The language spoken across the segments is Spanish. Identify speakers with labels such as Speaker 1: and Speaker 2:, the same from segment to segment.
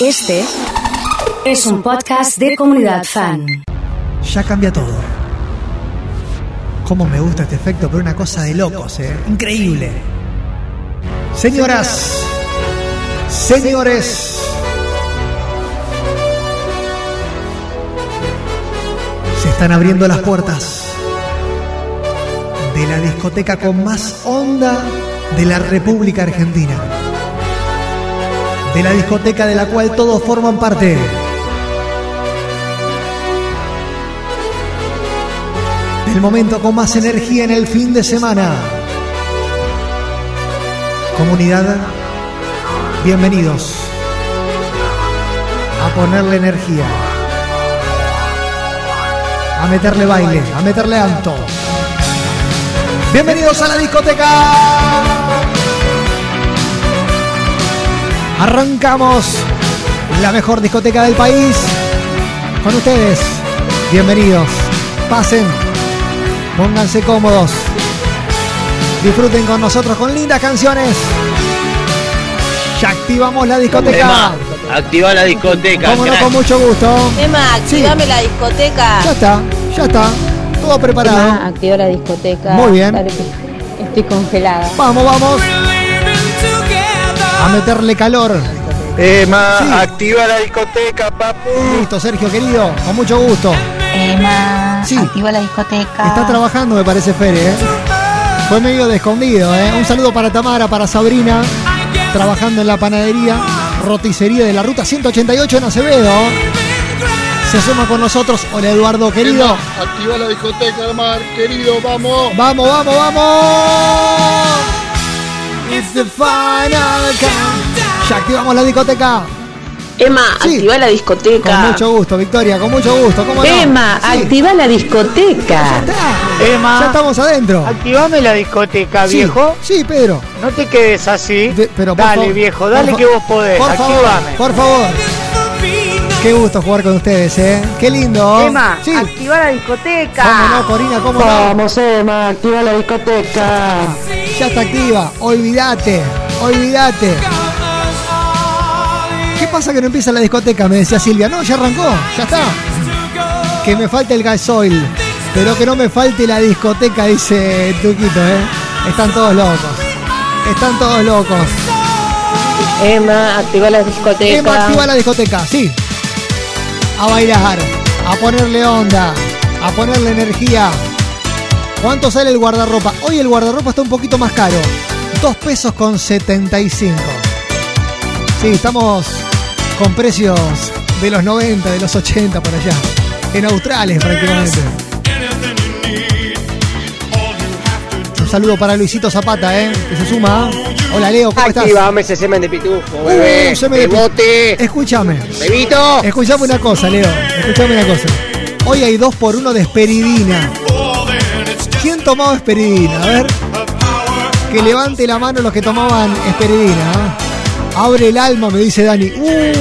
Speaker 1: Este es un podcast de comunidad fan.
Speaker 2: Ya cambia todo. Cómo me gusta este efecto, pero una cosa de locos, ¿eh? Increíble. Señoras, señores. Se están abriendo las puertas de la discoteca con más onda de la República Argentina. De la discoteca de la cual todos forman parte. Del momento con más energía en el fin de semana. Comunidad, bienvenidos a ponerle energía, a meterle baile, a meterle alto. Bienvenidos a la discoteca. Arrancamos la mejor discoteca del país. Con ustedes, bienvenidos. Pasen, pónganse cómodos. Disfruten con nosotros con lindas canciones. Ya activamos la discoteca.
Speaker 3: Emma, activa la discoteca.
Speaker 2: Cómo no,
Speaker 3: crack.
Speaker 2: con mucho gusto.
Speaker 4: Emma, activame la discoteca.
Speaker 2: Ya está, ya está. Todo preparado.
Speaker 5: Emma, activó la discoteca.
Speaker 2: Muy bien.
Speaker 5: Estoy congelada.
Speaker 2: Vamos, vamos. A meterle calor.
Speaker 3: Emma,
Speaker 2: Sí.
Speaker 3: activa la discoteca, papu.
Speaker 2: Listo, Sergio, querido. Con mucho gusto.
Speaker 5: Emma,
Speaker 2: Sí.
Speaker 5: activa la discoteca.
Speaker 2: Está trabajando, me parece, Fere. ¿eh? Fue medio de escondido. ¿eh? Un saludo para Tamara, para Sabrina. Trabajando en la panadería, roticería de la ruta 188 en Acevedo. Se asoma con nosotros. Hola, Eduardo, querido.
Speaker 6: Activa la discoteca, Mar, querido, vamos.
Speaker 2: Vamos, vamos, vamos. The final count. Ya activamos la discoteca.
Speaker 4: Emma,
Speaker 2: Sí.
Speaker 4: activa la
Speaker 2: Con
Speaker 4: discoteca.
Speaker 2: mucho gusto, Victoria, con mucho gusto. ¿Cómo no?
Speaker 4: Emma,
Speaker 2: Sí.
Speaker 4: activa la discoteca.
Speaker 2: Ya,
Speaker 7: Emma.
Speaker 2: ya estamos adentro.
Speaker 7: Activame la discoteca,
Speaker 2: Sí,
Speaker 7: viejo.
Speaker 2: Sí, Pedro.
Speaker 7: No te quedes así.
Speaker 2: De- pero
Speaker 7: dale, viejo, dale que vos podés.
Speaker 2: Por favor,
Speaker 7: Activame.
Speaker 2: por favor. Qué gusto jugar con ustedes, ¿eh? Qué lindo.
Speaker 7: Emma,
Speaker 2: sí.
Speaker 7: activa la discoteca.
Speaker 2: ¿Cómo no, Corina? ¿Cómo no?
Speaker 7: Vamos, Emma, activa la discoteca.
Speaker 2: Ya está activa. Olvídate. Olvídate. ¿Qué pasa que no empieza la discoteca? Me decía Silvia. No, ya arrancó. Ya está. Que me falte el gasoil. Pero que no me falte la discoteca, dice Tuquito, ¿eh? Están todos locos. Están todos locos.
Speaker 4: Emma, activa la discoteca.
Speaker 2: Emma activa la discoteca, sí. A bailar, a ponerle onda, a ponerle energía. ¿Cuánto sale el guardarropa? Hoy el guardarropa está un poquito más caro. Dos pesos con 75. Sí, estamos con precios de los 90, de los 80 por allá. En Australes prácticamente. Un saludo para Luisito Zapata, ¿eh? Que se suma. Hola Leo, ¿cómo estás?
Speaker 3: Activame ese semen de pitufo,
Speaker 2: Uh,
Speaker 3: bebé.
Speaker 2: semen de
Speaker 3: bote.
Speaker 2: Escúchame.
Speaker 3: Bebito.
Speaker 2: Escuchame una cosa, Leo. Escuchame una cosa. Hoy hay dos por uno de esperidina. ¿Quién tomaba esperidina? A ver. Que levante la mano los que tomaban esperidina. ¿ah? Abre el alma, me dice Dani. Uh,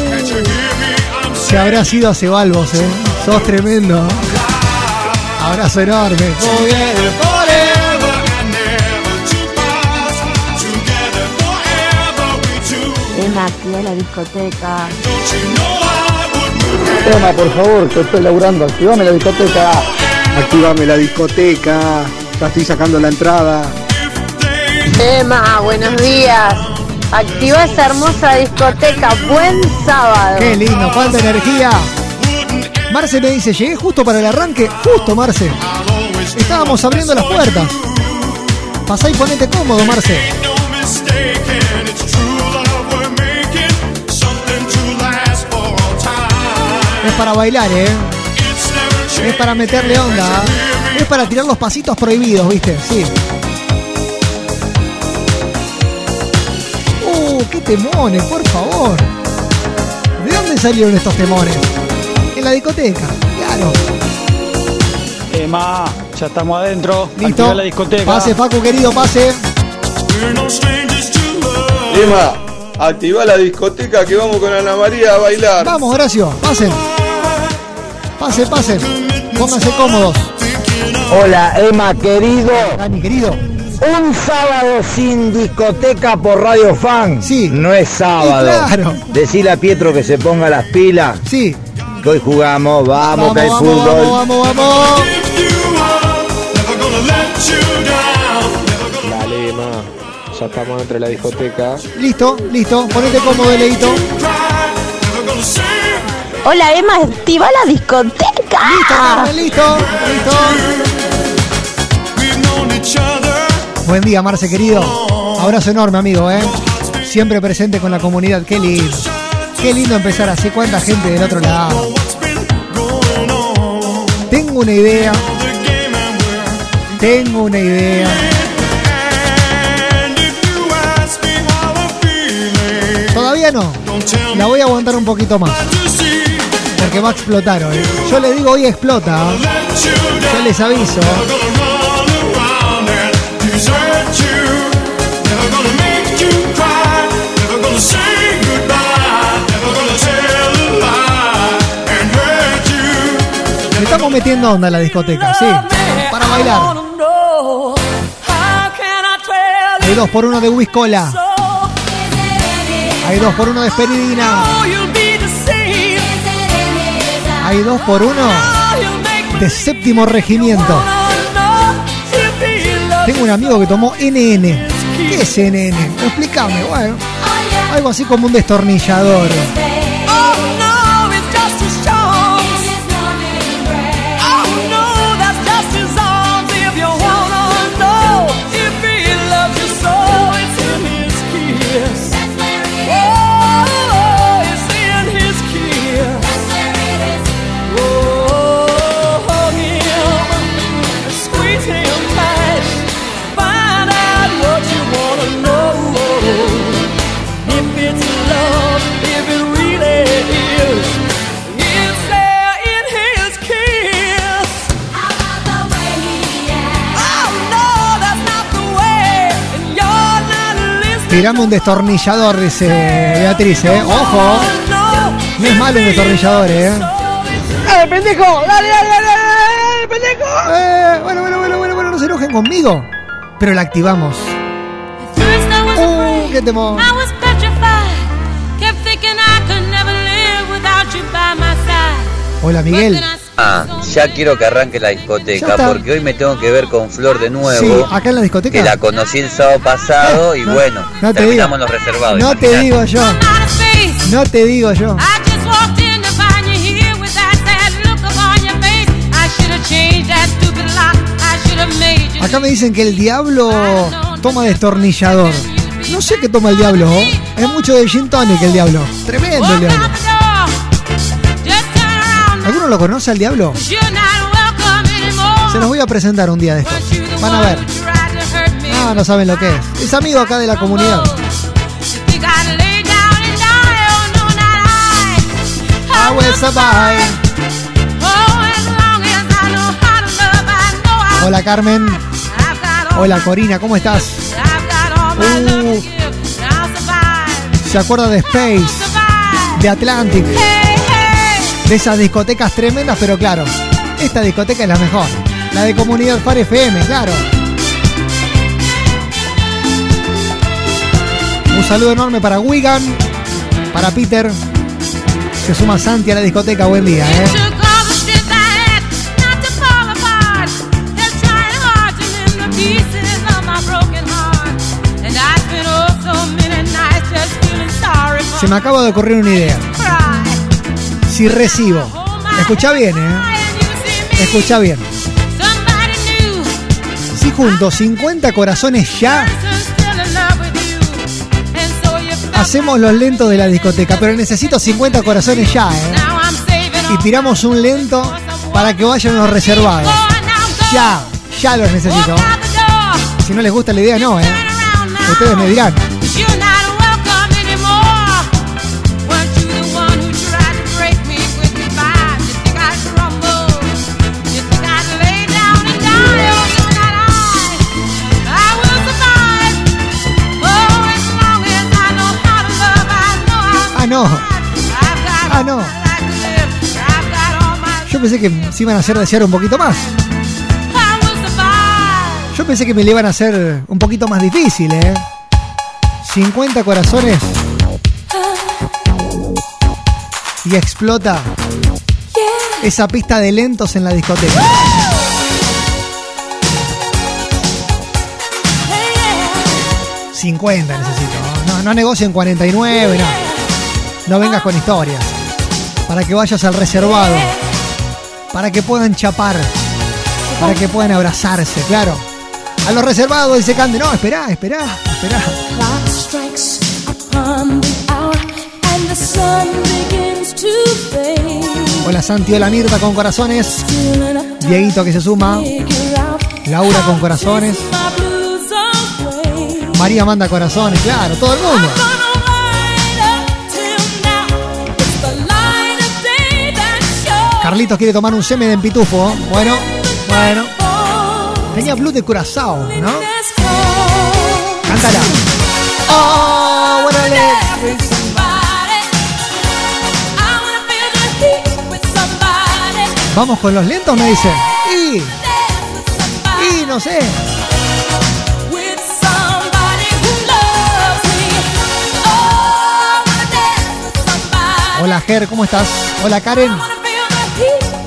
Speaker 2: se habrá sido a Cebalvos, ¿eh? Sos tremendo. Abrazo enorme.
Speaker 5: Activa la discoteca.
Speaker 6: Emma, por favor, que estoy laburando. Activame la discoteca. Activame la discoteca. Ya estoy sacando la entrada.
Speaker 4: Emma, buenos días. Activa esa hermosa discoteca. Buen sábado.
Speaker 2: Qué lindo, cuánta energía. Marce me dice, llegué justo para el arranque. Justo, Marce. Estábamos abriendo las puertas. Pasá y ponete cómodo, Marce. Es para bailar, ¿eh? Es para meterle onda. Es para tirar los pasitos prohibidos, ¿viste? Sí. Uh, qué temones, por favor. ¿De dónde salieron estos temones? En la discoteca, claro.
Speaker 7: Emma, ya estamos adentro.
Speaker 2: Listo.
Speaker 7: Activa la discoteca.
Speaker 2: Pase, Facu, querido, pase.
Speaker 8: Emma, activa la discoteca que vamos con Ana María a bailar.
Speaker 2: Vamos, Horacio, pasen. Pasen, pasen. Pónganse cómodos.
Speaker 7: Hola, Emma, querido.
Speaker 2: Dani, querido.
Speaker 6: Un sábado sin discoteca por Radio Fan.
Speaker 2: Sí.
Speaker 6: No es sábado.
Speaker 2: Claro.
Speaker 6: Decile a Pietro que se ponga las pilas.
Speaker 2: Sí.
Speaker 6: Que hoy jugamos. Vamos, que hay
Speaker 2: vamos,
Speaker 6: fútbol.
Speaker 2: vamos, vamos, vamos.
Speaker 3: Dale, ma. Ya estamos dentro de la discoteca.
Speaker 2: Listo, listo. Ponete cómodo, Leito.
Speaker 5: Hola Emma, activa la discoteca.
Speaker 2: Listo, Carmen, listo, listo. Buen día, Marce, querido. Abrazo enorme, amigo, ¿eh? Siempre presente con la comunidad. Qué lindo. Qué lindo empezar así. Cuánta gente del otro lado. Tengo una idea. Tengo una idea. Todavía no. La voy a aguantar un poquito más. Porque va a explotar hoy. Yo le digo hoy explota. Yo les aviso. Le estamos metiendo onda a la discoteca, sí. Para bailar. Hay dos por uno de Whiskola. Hay dos por uno de Esperidina. Hay dos por uno de séptimo regimiento. Tengo un amigo que tomó NN. ¿Qué es NN? Explícame, bueno. Algo así como un destornillador. Tirame un destornillador, dice Beatriz, ¿eh? Ojo. No es malo un destornillador, ¿eh?
Speaker 3: ¡Dale, pendejo! ¡Dale, dale, dale, dale, pendejo!
Speaker 2: Eh, bueno, bueno, bueno, bueno, bueno, no se enojen conmigo. Pero la activamos. Uh, qué temor. Hola, Miguel.
Speaker 9: Ah, ya quiero que arranque la discoteca porque hoy me tengo que ver con Flor de
Speaker 2: Sí,
Speaker 9: nuevo.
Speaker 2: acá en la discoteca.
Speaker 9: Que la conocí el sábado pasado y
Speaker 2: No,
Speaker 9: bueno,
Speaker 2: no te
Speaker 9: terminamos
Speaker 2: digo.
Speaker 9: los reservados.
Speaker 2: No te digo yo. No te digo yo. Acá me dicen que el diablo toma destornillador. No sé qué toma el diablo. ¿oh? Es mucho de gin tonic el diablo. Tremendo el diablo. ¿Alguno lo conoce al diablo? Se los voy a presentar un día de estos. Van a ver. Ah, no saben lo que es. Es amigo acá de la comunidad. I will survive. Hola Carmen. Hola Corina, ¿cómo estás? Uh, ¿Se acuerda de Space? De Atlantic. De esas discotecas tremendas, pero claro, esta discoteca es la mejor. La de Comunidad Far FM, claro. Un saludo enorme para Wigan, para Peter. Se suma Santi a la discoteca, buen día, ¿eh? Se me acaba de ocurrir una idea. Si recibo, escucha bien, ¿eh? Escucha bien. Si junto 50 corazones ya, hacemos los lentos de la discoteca, pero necesito 50 corazones ya, ¿eh? Y tiramos un lento para que vayan los reservados. Ya, ya los necesito. Si no les gusta la idea, no, ¿eh? Ustedes me dirán. Yo pensé que se iban a hacer desear un poquito más. Yo pensé que me le iban a hacer un poquito más difícil, ¿eh? 50 corazones. Y explota esa pista de lentos en la discoteca. ...50 necesito. No, no negocien 49, no. No vengas con historias. Para que vayas al reservado. Para que puedan chapar. Para que puedan abrazarse, claro. A los reservados dice Cande, no, esperá, esperá, esperá. Hola Santi, hola Mirta con corazones. Dieguito que se suma. Laura con corazones. María manda corazones, claro, todo el mundo. Carlitos quiere tomar un semen en pitufo. Bueno, bueno. Tenía blue de curazao, ¿no? Cántala. Oh, bueno, Vamos con los lentos, me dice. Y. Y no sé. Hola Ger, ¿cómo estás? Hola Karen.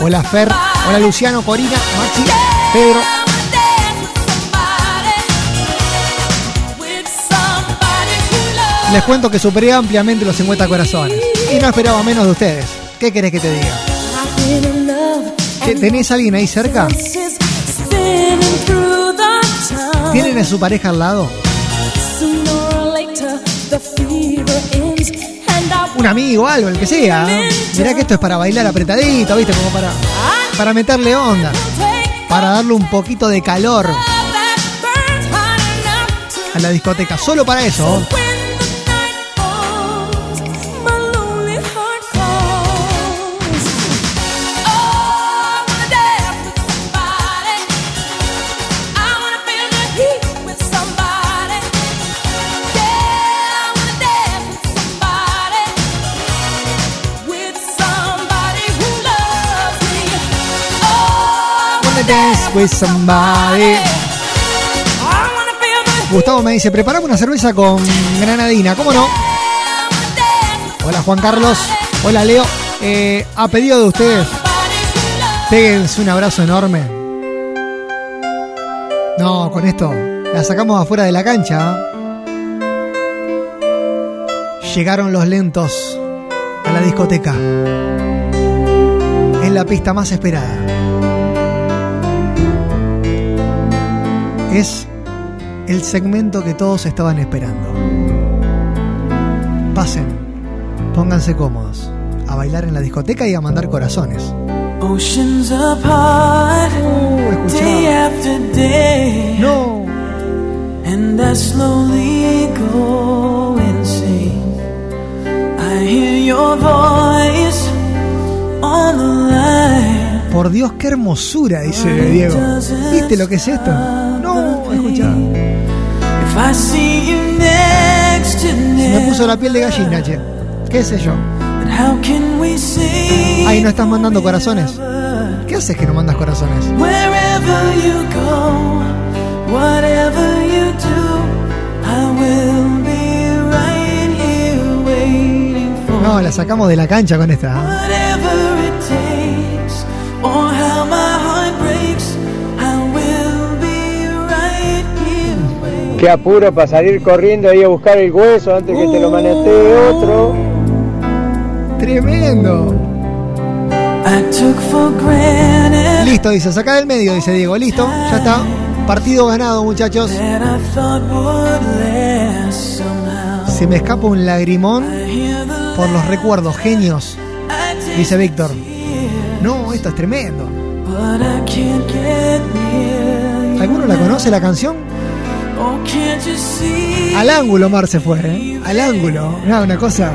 Speaker 2: Hola Fer. Hola Luciano, Corina, Maxi, Pedro. Les cuento que superé ampliamente los 50 corazones. Y no esperaba menos de ustedes. ¿Qué querés que te diga? ¿Tenés a alguien ahí cerca? ¿Tienen a su pareja al lado? Un amigo, algo, el que sea. Mirá que esto es para bailar apretadito, ¿viste? Como para, para meterle onda. Para darle un poquito de calor a la discoteca. Solo para eso. With somebody. Gustavo me dice, preparame una cerveza con granadina, ¿cómo no? Hola Juan Carlos, hola Leo. Eh, a pedido de ustedes, péguense un abrazo enorme. No, con esto la sacamos afuera de la cancha. Llegaron los lentos a la discoteca. Es la pista más esperada. Es el segmento que todos estaban esperando. Pasen, pónganse cómodos, a bailar en la discoteca y a mandar corazones.
Speaker 10: Oceans apart,
Speaker 2: uh,
Speaker 10: day after day.
Speaker 2: No.
Speaker 10: And I slowly go insane. I hear your voice on the line.
Speaker 2: Por Dios, qué hermosura, dice Diego. ¿Viste lo que es esto? No, escucha. Se me puso la piel de gallina, che. ¿Qué sé yo? Ahí no estás mandando corazones. ¿Qué haces que no mandas corazones? No, la sacamos de la cancha con esta.
Speaker 3: Qué apuro para salir corriendo ahí a buscar el hueso antes que te lo manetee otro.
Speaker 2: Tremendo. Listo, dice, saca del medio, dice Diego. Listo, ya está. Partido ganado, muchachos. Se me escapa un lagrimón por los recuerdos, genios. Dice Víctor. No, esto es tremendo. ¿Alguno la conoce la canción? Al ángulo Mar se fue, ¿eh? Al ángulo. No, una cosa.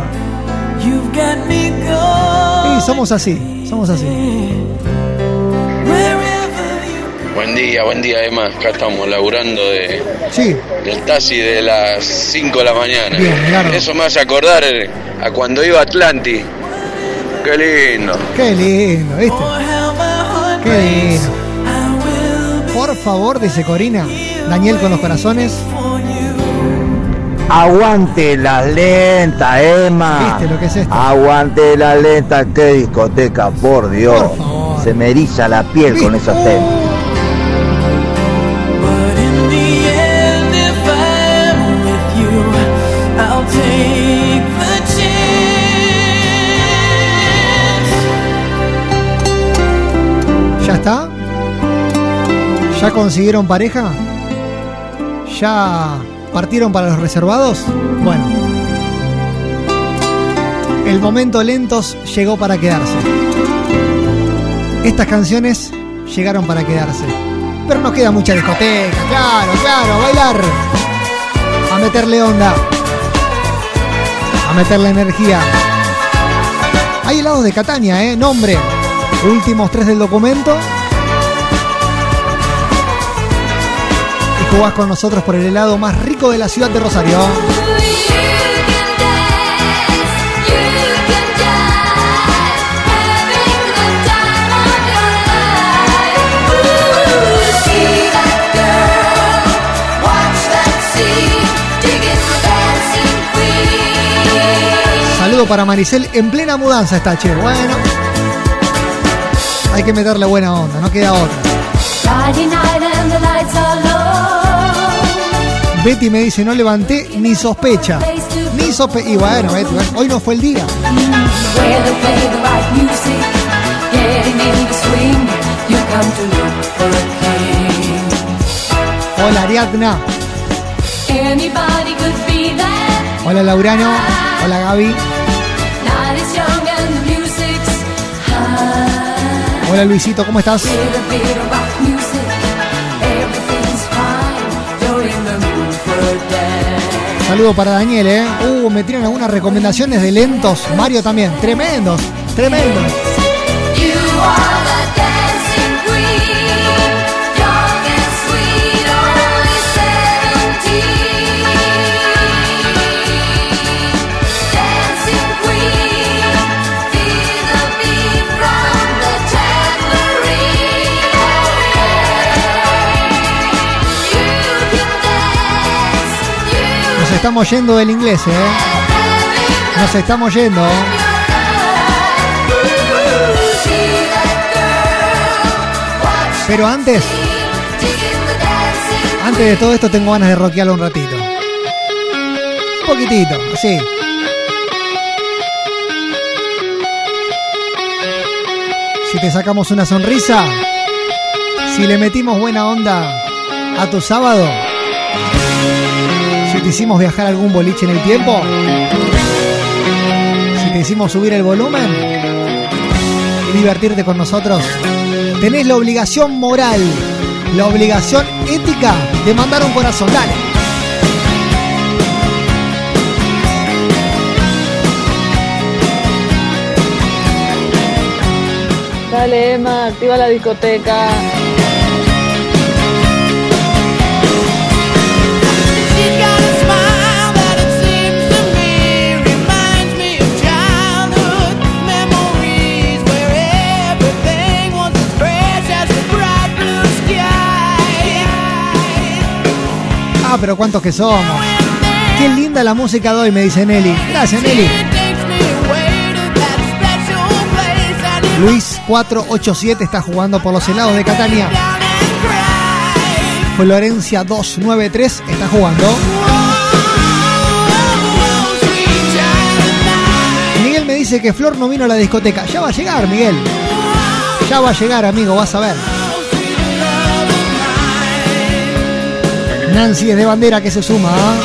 Speaker 2: Sí, somos así, somos así.
Speaker 8: Buen día, buen día, Emma. Acá estamos laburando de,
Speaker 2: sí.
Speaker 8: del taxi de las 5 de la mañana.
Speaker 2: Bien,
Speaker 8: Eso me hace acordar a cuando iba a Atlanti. Qué lindo.
Speaker 2: Qué lindo, ¿viste? Qué lindo. Por favor, dice Corina. Daniel con los corazones.
Speaker 11: Aguante las lentas, Emma.
Speaker 2: ¿Viste lo que es esto?
Speaker 11: Aguante las lentas, qué discoteca, por Dios.
Speaker 2: Por favor.
Speaker 11: Se me eriza la piel con esos temas.
Speaker 2: ¿Ya está? ¿Ya consiguieron pareja? ¿Ya partieron para los reservados? Bueno. El momento lentos llegó para quedarse. Estas canciones llegaron para quedarse. Pero nos queda mucha discoteca, claro, claro, a bailar. A meterle onda. A meterle energía. Hay helados de Catania, ¿eh? Nombre. Últimos tres del documento. Jugás con nosotros por el helado más rico de la ciudad de Rosario. Saludo para Maricel en plena mudanza está, che. Bueno. Hay que meterle buena onda, no queda otra. Betty me dice, no levanté ni sospecha. Ni sospecha. Y bueno, Betty, bueno, hoy no fue el día. Hola Ariadna. Hola Laurano. Hola Gaby. Hola Luisito, ¿cómo estás? Saludo para Daniel, ¿eh? Uh, me tiran algunas recomendaciones de lentos. Mario también. Tremendos, tremendos. Estamos yendo del inglés, ¿eh? Nos estamos yendo. Pero antes, antes de todo esto tengo ganas de rockearlo un ratito. Un poquitito, así. Si te sacamos una sonrisa, si le metimos buena onda a tu sábado, si te hicimos viajar algún boliche en el tiempo, si te hicimos subir el volumen y divertirte con nosotros, tenés la obligación moral, la obligación ética de mandar un corazón. Dale.
Speaker 12: Dale, Emma, activa la discoteca.
Speaker 2: Ah, pero cuántos que somos. Qué linda la música de hoy, me dice Nelly. Gracias, Nelly. Luis 487 está jugando por los helados de Catania. Florencia 293 está jugando. Miguel me dice que Flor no vino a la discoteca. Ya va a llegar, Miguel. Ya va a llegar, amigo, vas a ver. Nancy es de bandera que se suma. ¿ah?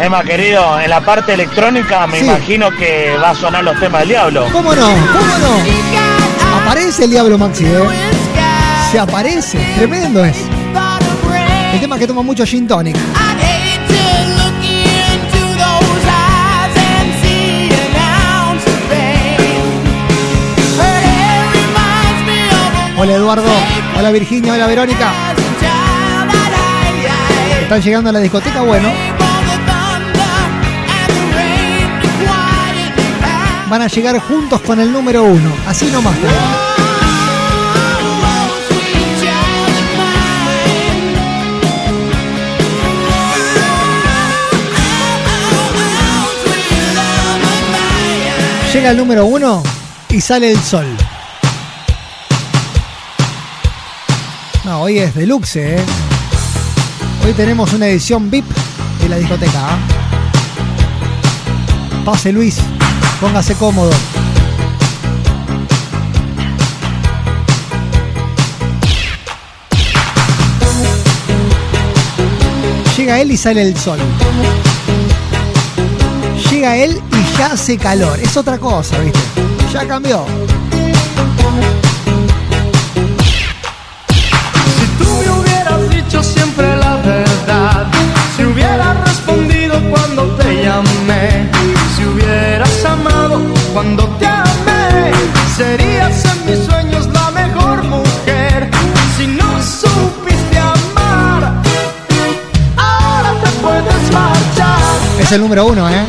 Speaker 7: Emma, querido, en la parte electrónica me
Speaker 2: Sí.
Speaker 7: imagino que va a sonar los temas del diablo.
Speaker 2: ¿Cómo no? ¿Cómo no? Aparece el diablo Maxi, ¿eh? Se aparece. Tremendo es. El tema que toma mucho gin tonic. Hola Eduardo. Hola Virginia. Hola Verónica. Están llegando a la discoteca, bueno. van a llegar juntos con el número uno. Así nomás. Llega el número uno y sale el sol. Hoy es deluxe, ¿eh? Hoy tenemos una edición VIP de la discoteca. ¿ah? Pase Luis, póngase cómodo. Llega él y sale el sol. Llega él y ya hace calor. Es otra cosa, ¿viste? Ya cambió. El número uno, ¿eh?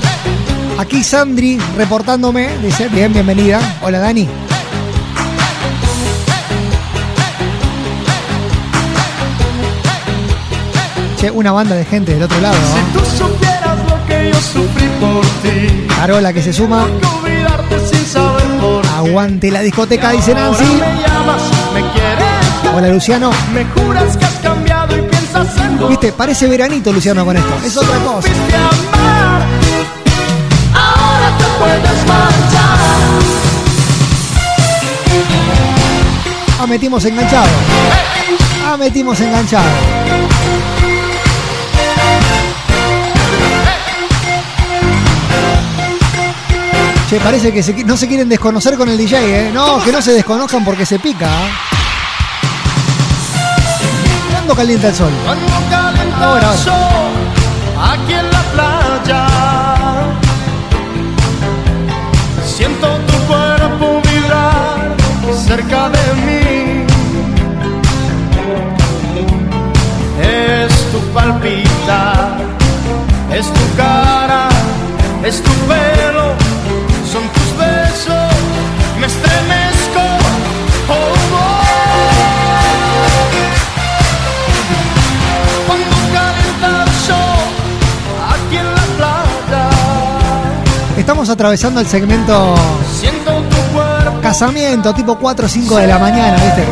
Speaker 2: Aquí Sandri reportándome. Dice, bien, bienvenida. Hola, Dani. Che, una banda de gente del otro lado. ¿no?
Speaker 6: Tú supieras lo que yo sufrí por ti.
Speaker 2: Carola que se suma. Aguante la discoteca, dice Nancy.
Speaker 6: Ahora me llamas, me quieres,
Speaker 2: Hola, Luciano.
Speaker 6: me juras que has cambiado y piensas en
Speaker 2: Viste, parece veranito, Luciano, con esto. Es otra cosa.
Speaker 6: amar. Ahora te puedes marchar.
Speaker 2: Ah, metimos enganchado. Ah, metimos enganchado. Che, parece que se no se quieren desconocer con el DJ, ¿eh? No, que no se desconozcan porque se pica. ¿Cuándo calienta el sol?
Speaker 6: Cuando calienta
Speaker 2: Ahora,
Speaker 6: el sol, aquí en la playa, siento tu cuerpo vibrar cerca de mí. Es tu palpitar, es tu cara, es tu pelo, me estremezco. Oh, oh. Cuando calienta el sol, aquí en la playa,
Speaker 2: Estamos atravesando el segmento
Speaker 6: siento tu cuerpo
Speaker 2: casamiento, tipo 4 o 5 de la mañana, ¿viste?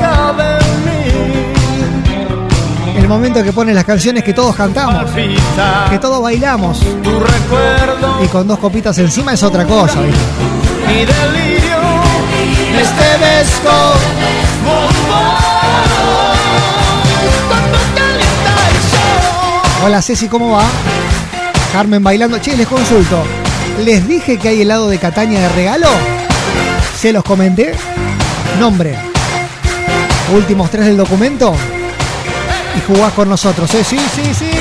Speaker 2: El momento que ponen las canciones que todos cantamos, que todos bailamos.
Speaker 6: tu recuerdo,
Speaker 2: Y con dos copitas encima es otra cosa, ¿viste? Hola Ceci, ¿cómo va? Carmen bailando. Che, les consulto. ¿Les dije que hay helado de Cataña de regalo? ¿Se los comenté? Nombre. Últimos tres del documento. Y jugás con nosotros, ¿eh? Sí, sí, sí.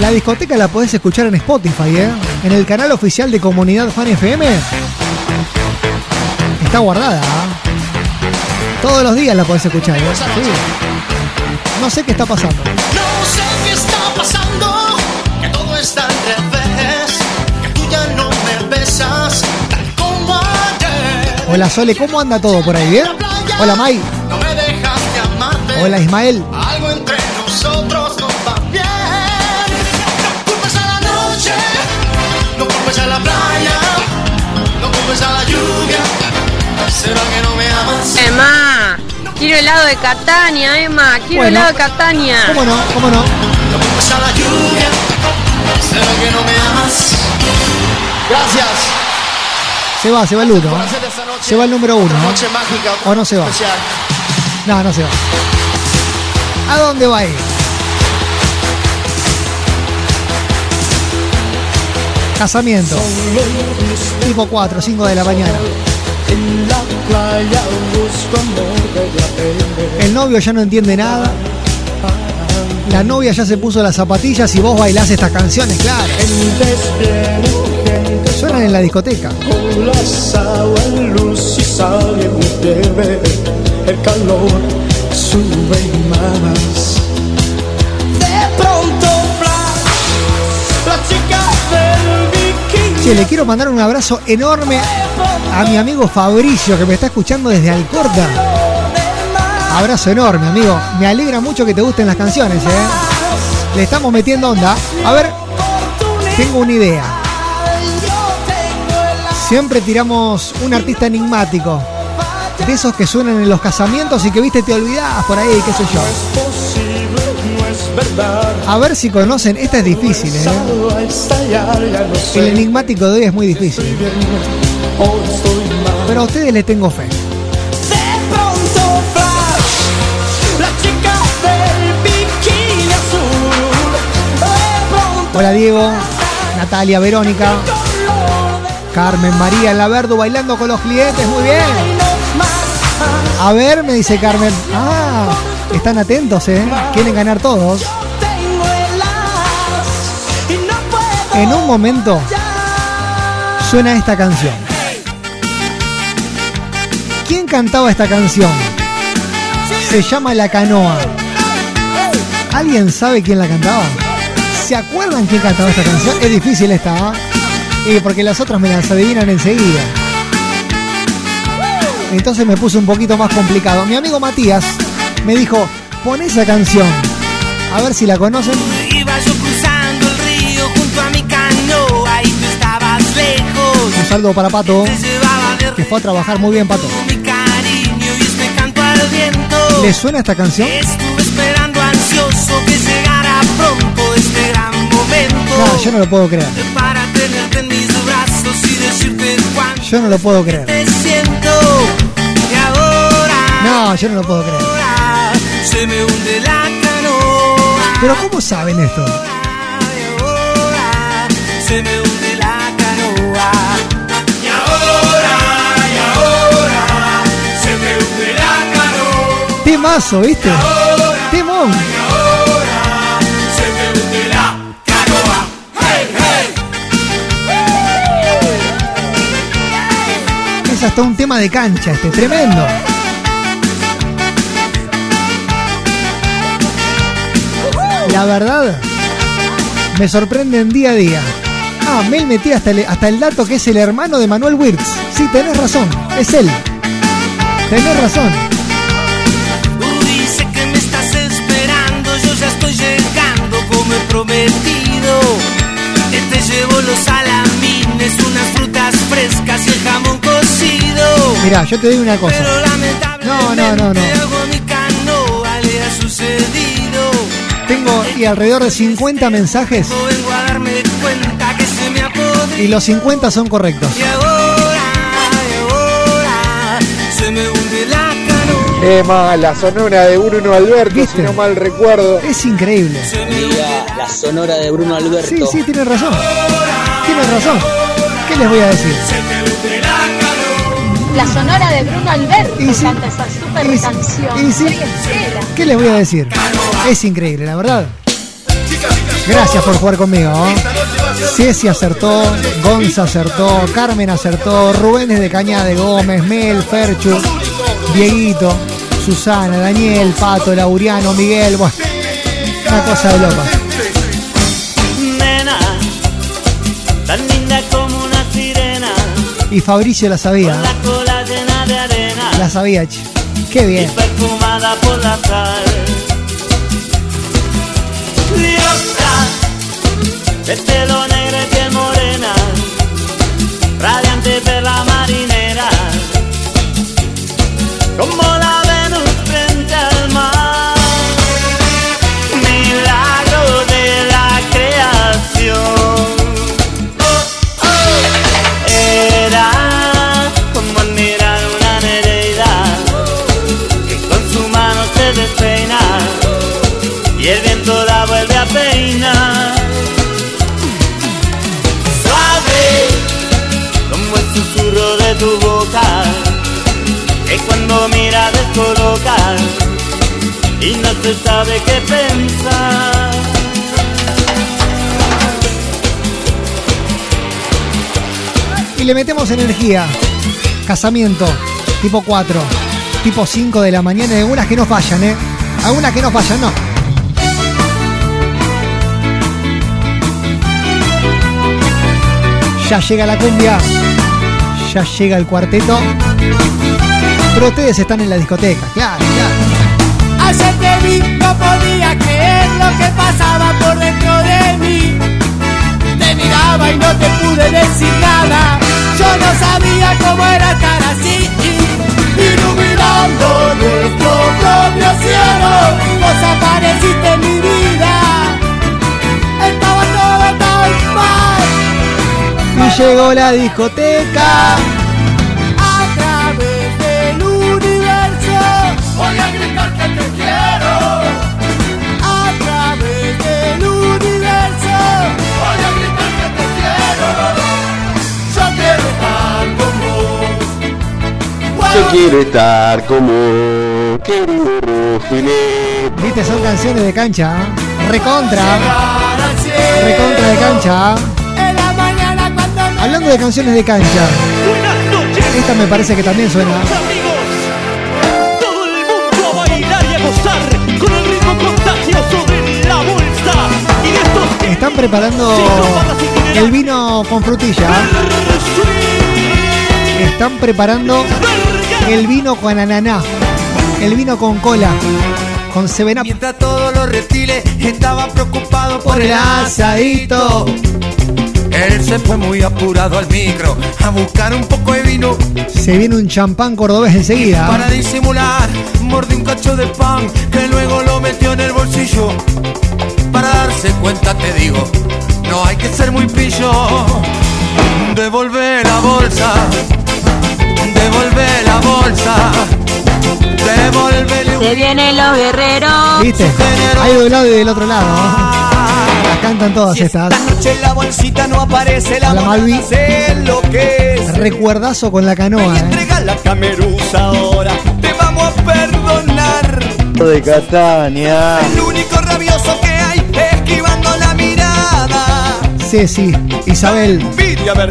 Speaker 2: La discoteca la podés escuchar en Spotify, ¿eh? En el canal oficial de Comunidad Fan FM. Está guardada. ¿ah? Todos los días la podés escuchar, ¿eh? Sí. No sé qué está pasando.
Speaker 6: No sé qué está pasando, que todo está al revés, que tú ya no me besas tal como ayer.
Speaker 2: Hola Sole, ¿cómo anda todo por ahí? ¿Bien? Hola May.
Speaker 6: No me dejas de amarte.
Speaker 2: Hola Ismael.
Speaker 6: Algo entre nosotros
Speaker 13: Emma, quiero helado de Catania, Emma, quiero
Speaker 2: Bueno.
Speaker 13: helado de Catania.
Speaker 2: ¿Cómo no? ¿Cómo no?
Speaker 6: Gracias.
Speaker 2: Se va, se va el uno. ¿eh? Se va el número uno. ¿eh?
Speaker 6: Noche mágica.
Speaker 2: ¿O no se va? No, no se va. ¿A dónde va a ir? Casamiento. Tipo 4, 5 de la mañana.
Speaker 6: En la playa busco amor de la
Speaker 2: El novio ya no entiende nada. La novia ya se puso las zapatillas y vos bailás estas canciones, claro. Suenan en la discoteca.
Speaker 6: con la sábana en luz y sale muy breve. El calor sube más. De pronto, flash, la chica de
Speaker 2: Che, le quiero mandar un abrazo enorme a mi amigo Fabricio que me está escuchando desde Alcorta. Abrazo enorme, amigo. Me alegra mucho que te gusten las canciones, ¿eh? Le estamos metiendo onda. A ver, tengo una idea. Siempre tiramos un artista enigmático. De esos que suenan en los casamientos y que viste te olvidás por ahí, qué sé yo. A ver si conocen, esta es difícil, ¿eh? El enigmático de hoy es muy difícil. Pero a ustedes les tengo fe. Hola Diego, Natalia, Verónica, Carmen, María en la Verdu bailando con los clientes, muy bien. A ver, me dice Carmen. Ah, están atentos, ¿eh? Quieren ganar todos. En un momento suena esta canción. ¿Quién cantaba esta canción? Se llama La Canoa. ¿Alguien sabe quién la cantaba? ¿Se acuerdan quién cantaba esta canción? Es difícil esta, ¿ah? Y porque las otras me las adivinan enseguida. Entonces me puse un poquito más complicado. Mi amigo Matías me dijo, pon esa canción. A ver si la conocen.
Speaker 14: Iba yo cruzando el río junto a mi canoa y tú estabas lejos.
Speaker 2: Un saludo para Pato, que fue a trabajar muy bien, Pato. ¿Le suena esta canción?
Speaker 14: Estuve esperando ansioso que llegara pronto este gran momento.
Speaker 2: No, yo no lo puedo creer.
Speaker 14: Para tenerte en mis brazos y decirte cuánto
Speaker 2: Yo no lo puedo creer.
Speaker 14: te siento. Y ahora,
Speaker 2: No, yo no lo puedo creer.
Speaker 14: ahora se me hunde la canoa.
Speaker 2: Pero ¿cómo saben esto?
Speaker 14: Y ahora se me hunde
Speaker 2: Temazo, ¿viste? Temón. Es hasta un tema de cancha este, tremendo. La verdad, me sorprenden día a día. Ah, Mel metí hasta el, hasta el dato que es el hermano de Manuel Wirtz. Sí, tenés razón, es él. Tenés razón.
Speaker 14: Prometido. Te llevo los salamines, unas frutas frescas y el jamón cocido.
Speaker 2: Mirá, yo te digo una cosa.
Speaker 14: Pero lamentablemente
Speaker 2: No, no, no, no. Tengo y alrededor de 50 mensajes
Speaker 14: No vengo a darme cuenta que se me ha podrido.
Speaker 2: y los 50 son correctos.
Speaker 14: Y ahora, y ahora, se me hunde la canoa.
Speaker 3: Qué mala, sonora de Bruno Alberto,
Speaker 2: ¿Viste?
Speaker 3: si no mal recuerdo.
Speaker 2: Es increíble.
Speaker 15: La sonora de Bruno Alberto.
Speaker 2: Sí, sí, tiene razón. Tiene razón. ¿Qué les voy a decir?
Speaker 4: La sonora de Bruno Alberto
Speaker 2: Y sí.
Speaker 4: canta esa super
Speaker 2: Y sí.
Speaker 4: canción.
Speaker 2: Y sí.
Speaker 4: Soy entera.
Speaker 2: ¿Qué les voy a decir? Es increíble, la verdad. Gracias por jugar conmigo. ¿eh? Ceci acertó, Gonza acertó, Carmen acertó, Rubén Cañada de Gómez, Mel, Ferchu, Dieguito, Susana, Daniel, Pato, Lauriano, Miguel. Bueno, una cosa de loca. Y Fabricio la sabía.
Speaker 14: la cola llena de arena,
Speaker 2: La sabía, che. Qué bien.
Speaker 14: perfumada por la sal. Diosa, de pelo negro y piel morena, radiante perla marinera, como la se sabe qué pensar.
Speaker 2: Y le metemos energía. Casamiento, tipo 4, tipo 5 de la mañana. Y algunas que no fallan, ¿eh? Algunas que no fallan, no. Ya llega la cumbia. Ya llega el cuarteto. Pero ustedes están en la discoteca, claro, claro.
Speaker 16: No podía creer lo que pasaba por dentro de mí. Te miraba y no te pude decir nada. Yo no sabía cómo era estar así. Iluminando nuestro propio cielo, vos apareciste en mi vida. Estaba todo tan mal.
Speaker 2: Y llegó la discoteca.
Speaker 16: Quiero estar
Speaker 17: como querido Rogelio.
Speaker 2: Viste, son canciones de cancha. ¿eh? Recontra. Recontra de cancha.
Speaker 16: Me
Speaker 2: Hablando de canciones de cancha. Esta me parece que también suena.
Speaker 6: Todo el mundo a bailar y a gozar con el ritmo contagioso de la bolsa y de estos
Speaker 2: Están preparando el vino con frutilla. Están preparando el vino con ananá. El vino con cola. Con Seven Up.
Speaker 16: Mientras todos los reptiles estaban preocupados
Speaker 2: Por el asadito.
Speaker 16: Él se fue muy apurado al micro a buscar un poco de vino
Speaker 2: Se viene un champán cordobés enseguida.
Speaker 16: para disimular. Mordió un cacho de pan que luego lo metió en el bolsillo. Para darse cuenta te digo, no hay que ser muy pillo. Devolve la bolsa, devolve la bolsa, devolve
Speaker 18: Se vienen los guerreros.
Speaker 2: ¿Viste? Hay de un lado y del otro lado. Las cantan todas estas.
Speaker 16: noche la bolsita no aparece, la
Speaker 2: Malvi. Recuerdazo con la canoa. ¿eh?
Speaker 16: Entrega la camerusa ahora, te vamos a perdonar.
Speaker 11: De Catania.
Speaker 16: El único rabioso que hay esquivando la mirada.
Speaker 2: Ceci, Isabel,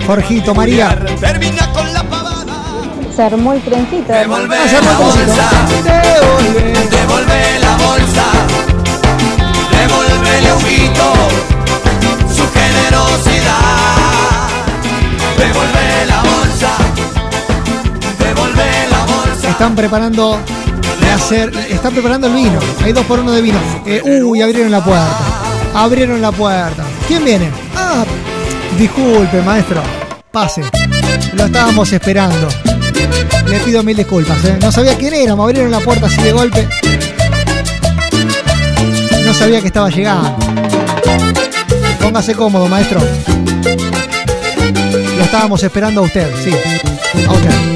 Speaker 2: Jorgito, María.
Speaker 16: Termina con.
Speaker 12: Se armó el trencito.
Speaker 16: Devolve
Speaker 2: Ah,
Speaker 16: la bolsa. Devolve. Devolve la bolsa. Devolve el humito. Su generosidad. Devolve la bolsa. Devolve la bolsa.
Speaker 2: Están preparando hacer. Están preparando el vino. Hay dos por uno de vino. Eh, uy, abrieron la puerta. Abrieron la puerta. ¿Quién viene? Ah, disculpe, maestro. Pase. Lo estábamos esperando. Le pido mil disculpas, ¿eh? No sabía quién era, me abrieron la puerta así de golpe. No sabía que estaba llegando. Póngase cómodo, maestro. Lo estábamos esperando a usted, sí. A.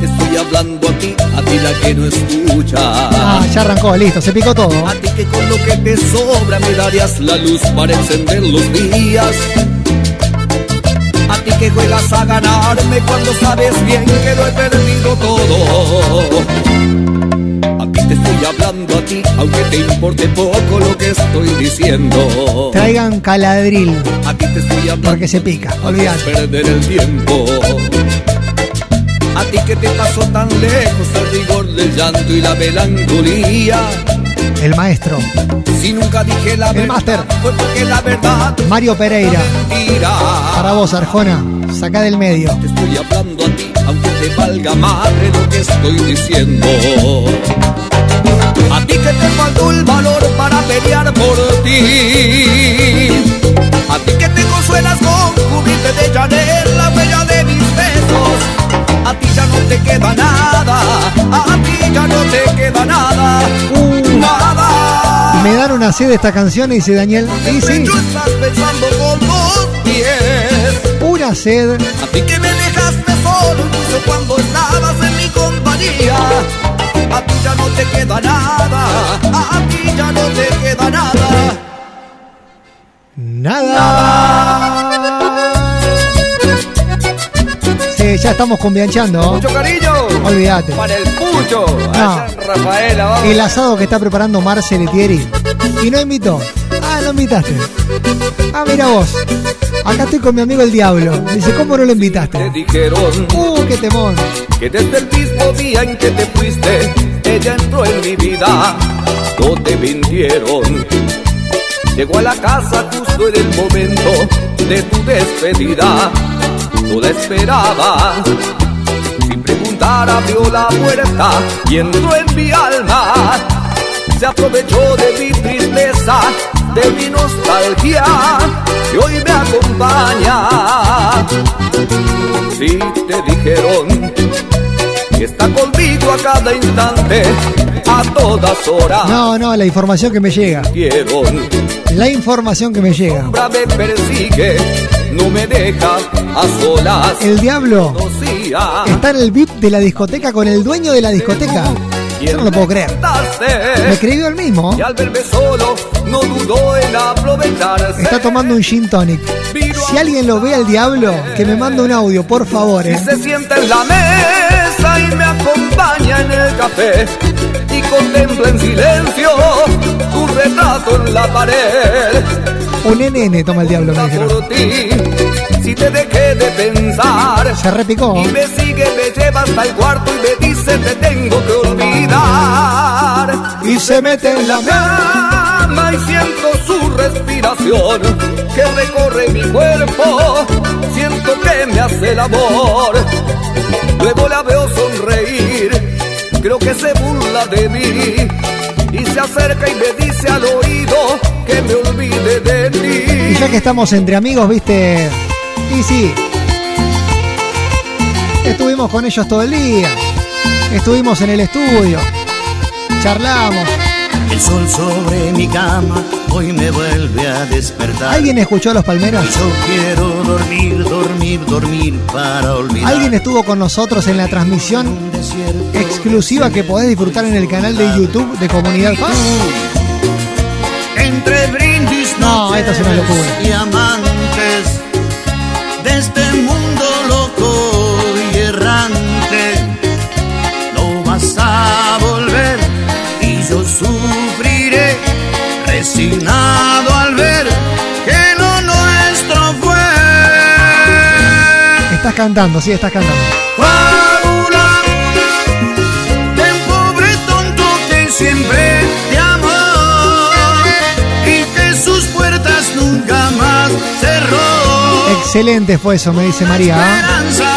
Speaker 19: Te estoy hablando a ti, a ti la que no escucha.
Speaker 2: Ah, ya arrancó, listo, se picó todo.
Speaker 19: A ti que con lo que te sobra me darías la luz para encender los días. Ti que juegas a ganarme cuando sabes bien que lo he perdido todo. A ti te estoy hablando a ti, aunque te importe poco lo que estoy diciendo.
Speaker 2: Traigan caladril,
Speaker 19: A ti te estoy hablando
Speaker 2: porque se pica, olvídate.
Speaker 19: perder el tiempo. A ti que te pasó tan lejos al rigor del llanto y la melancolía.
Speaker 2: El maestro,
Speaker 19: Si nunca dije la
Speaker 2: el máster, Mario Pereira. Para vos, Arjona, saca del medio.
Speaker 19: Te estoy hablando a ti, aunque te valga madre lo que estoy diciendo. A ti que te faltó el valor para pelear por ti. A ti que te consuelas con cubrirte de Chanel la huella de mis besos. A ti ya no te queda nada, a ti ya no te queda nada, nada.
Speaker 2: Me dan una sed de esta canción, dice Daniel. Y sí,
Speaker 19: Tú estás pensando con pies.
Speaker 2: una sed.
Speaker 19: A ti que me dejaste solo incluso cuando estabas en mi compañía. Ya
Speaker 2: estamos convianchando.
Speaker 20: Mucho cariño.
Speaker 2: Olvídate.
Speaker 20: Para el pucho. En Rafaela, vamos.
Speaker 2: El asado que está preparando Marce Letieri. Y no invitó. Ah, no invitaste. Ah, mira vos. Acá estoy con mi amigo el Diablo. Dice, ¿cómo no lo
Speaker 19: Te
Speaker 2: invitaste?
Speaker 19: dijeron
Speaker 2: Uh, qué temón.
Speaker 19: que desde el mismo día en que te fuiste, ella entró en mi vida. No te mintieron. Llegó a la casa justo en el momento de tu despedida. No la esperaba. Sin preguntar abrió la puerta y entró en mi alma. Se aprovechó de mi tristeza, de mi nostalgia y hoy me acompaña. Si te dijeron que está conmigo a cada instante, a todas horas.
Speaker 2: No, no, la información que me llega.
Speaker 19: Quiero
Speaker 2: La información que me llega.
Speaker 19: sombra me persigue, no me deja a solas.
Speaker 2: El diablo está en el VIP de la discoteca con el dueño de la discoteca. Yo no lo puedo creer. Me escribió el mismo.
Speaker 19: Y al verme solo, no dudó en aprovecharse.
Speaker 2: Está tomando un gin tonic. Si alguien lo ve al diablo, que me mande un audio, por favor. eh.
Speaker 19: Se sienta en la mesa y me acompaña en el café. Y contempla en silencio tu retrato en la pared.
Speaker 2: Un NN toma el diablo, me dijeron.
Speaker 19: Si te dejé de pensar.
Speaker 2: Se repicó.
Speaker 19: Y me sigue, me lleva hasta el cuarto y me dice te tengo que olvidar.
Speaker 2: Y se mete en la
Speaker 19: cama y siento su respiración que recorre mi cuerpo. Siento que me hace el amor. Luego la veo sonreír. Creo que se burla de mí. Y se acerca y me dice
Speaker 2: ya que estamos entre amigos, viste. Y sí. Estuvimos con ellos todo el día. Estuvimos en el estudio. Charlamos.
Speaker 21: El sol sobre mi cama hoy me vuelve a despertar.
Speaker 2: ¿Alguien escuchó a los palmeros?
Speaker 21: Yo quiero dormir, dormir, dormir para olvidar.
Speaker 2: ¿Alguien estuvo con nosotros en la transmisión exclusiva que podés disfrutar en el canal de YouTube de Comunidad Paz?
Speaker 21: Entre
Speaker 2: No, esto es una locura.
Speaker 21: y amantes de este mundo loco y errante. No vas a volver y yo sufriré resignado al ver que lo nuestro fue.
Speaker 2: Estás cantando, sí, estás cantando. Excelente fue eso, me dice María.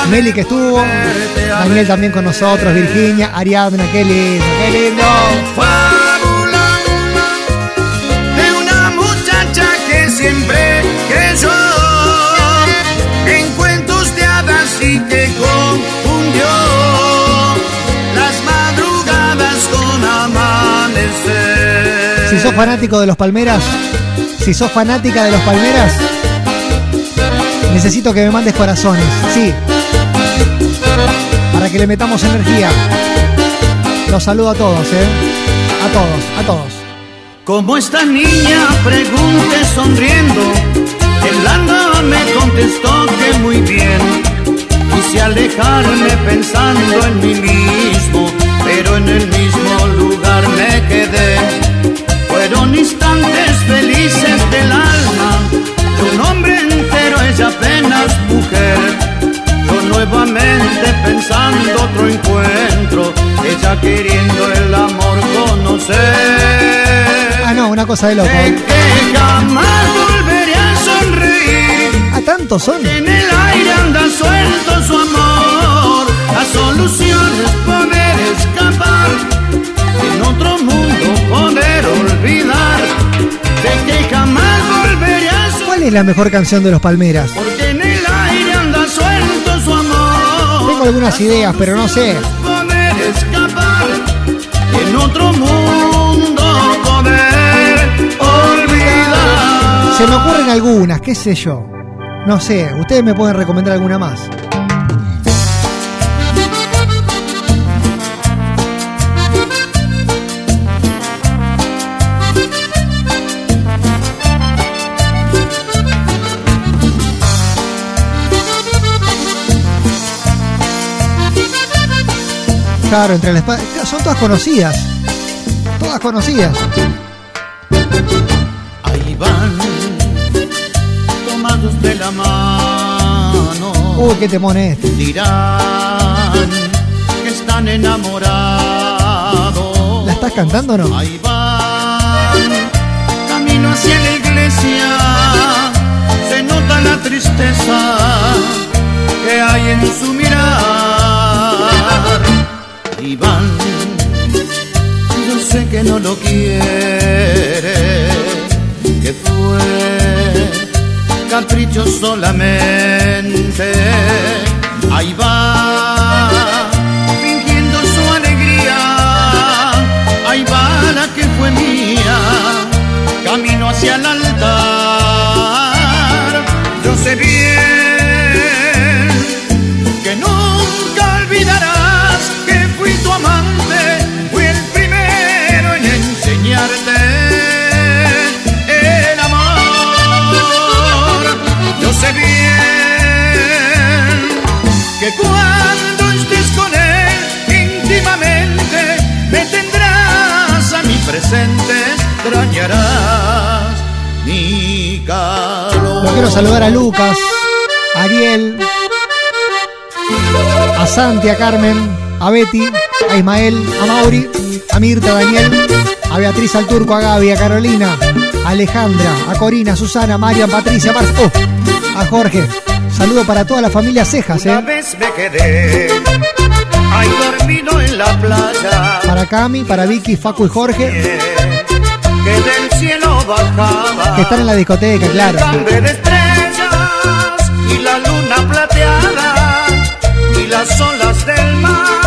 Speaker 2: Meli que estuvo, Daniel también con nosotros, Virginia, Ariadna, qué lindo, qué lindo.
Speaker 21: Fábula de una muchacha que siempre creyó en cuentos de hadas y que confundió las madrugadas con amanecer.
Speaker 2: Si sos fanático de los Palmeras, si sos fanática de los Palmeras, necesito que me mandes corazones, sí. Para que le metamos energía. Los saludo a todos, ¿eh? A todos, a todos.
Speaker 21: Como esta niña pregunté sonriendo, alma me contestó que muy bien. Quise alejarme pensando en mí mismo, pero en el mismo lugar me quedé. Fueron instantes Pensando otro encuentro, ella queriendo el amor conocer.
Speaker 2: Ah, no, una cosa de loco.
Speaker 21: Sé que jamás volveré a sonreír.
Speaker 2: ¿A tantos son?
Speaker 21: En el aire anda suelto su amor. La solución es poder escapar. En otro mundo poder olvidar. Sé que jamás volveré a sonreír.
Speaker 2: ¿Cuál es la mejor canción de los Palmeras?
Speaker 21: Porque
Speaker 2: algunas ideas, pero no sé.
Speaker 21: Poder escapar. En otro mundo poder olvidar.
Speaker 2: Se me ocurren algunas, qué sé yo. No sé, ustedes me pueden recomendar alguna más. Claro, entre las pa- son todas conocidas. Todas conocidas.
Speaker 21: Ahí van, tomados de la mano.
Speaker 2: Uy, qué temón es este.
Speaker 21: Dirán que están enamorados.
Speaker 2: ¿La estás cantando o no?
Speaker 21: Ahí van, camino hacia la iglesia. se nota la tristeza que hay en su mirar. Yo sé que no lo quiere, que fue capricho solamente. Ahí va, fingiendo su alegría. Ahí va la que fue mía, camino hacia el altar. Yo sé bien cuando estés con él íntimamente me tendrás a mi presente, extrañarás mi calor.
Speaker 2: Lo quiero saludar a Lucas, a Ariel, a Santi, a Carmen, a Betty, a Ismael, a Mauri, a Mirta, a Daniel, a Beatriz, al Turco, a Gaby, a Carolina, a Alejandra, a Corina, a Susana, a Marian, Patricia, a a Jorge. Saludo para toda la familia Cejas,
Speaker 21: Una
Speaker 2: ¿eh?
Speaker 21: vez me quedé. Ahí dormido en la playa.
Speaker 2: Para Cami, para Vicky, Facu y Jorge,
Speaker 21: que del cielo bajaba.
Speaker 2: Que están en la discoteca, claro.
Speaker 21: Cambio de estrellas y la luna plateada y las olas del mar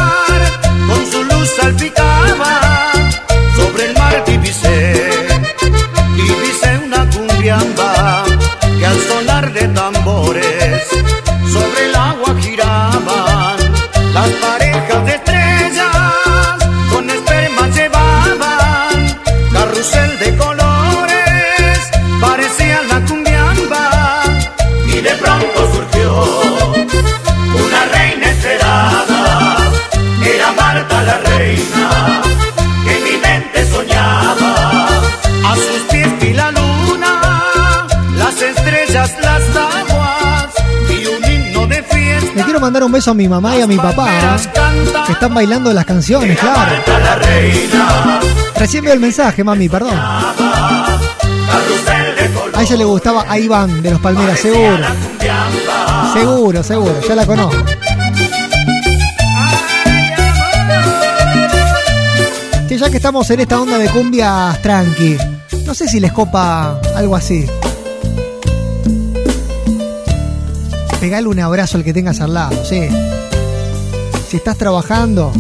Speaker 2: mandar un beso a mi mamá y a mi papá, ¿eh? que están bailando las canciones, claro. Recién veo el mensaje, mami, perdón. A ella le gustaba a Iván de los Palmeras, seguro. Seguro, seguro, ya la conozco. Que ya que estamos en esta onda de cumbias tranqui, no sé si les copa algo así. Pegale un abrazo al que tengas al lado, sí. Si estás trabajando,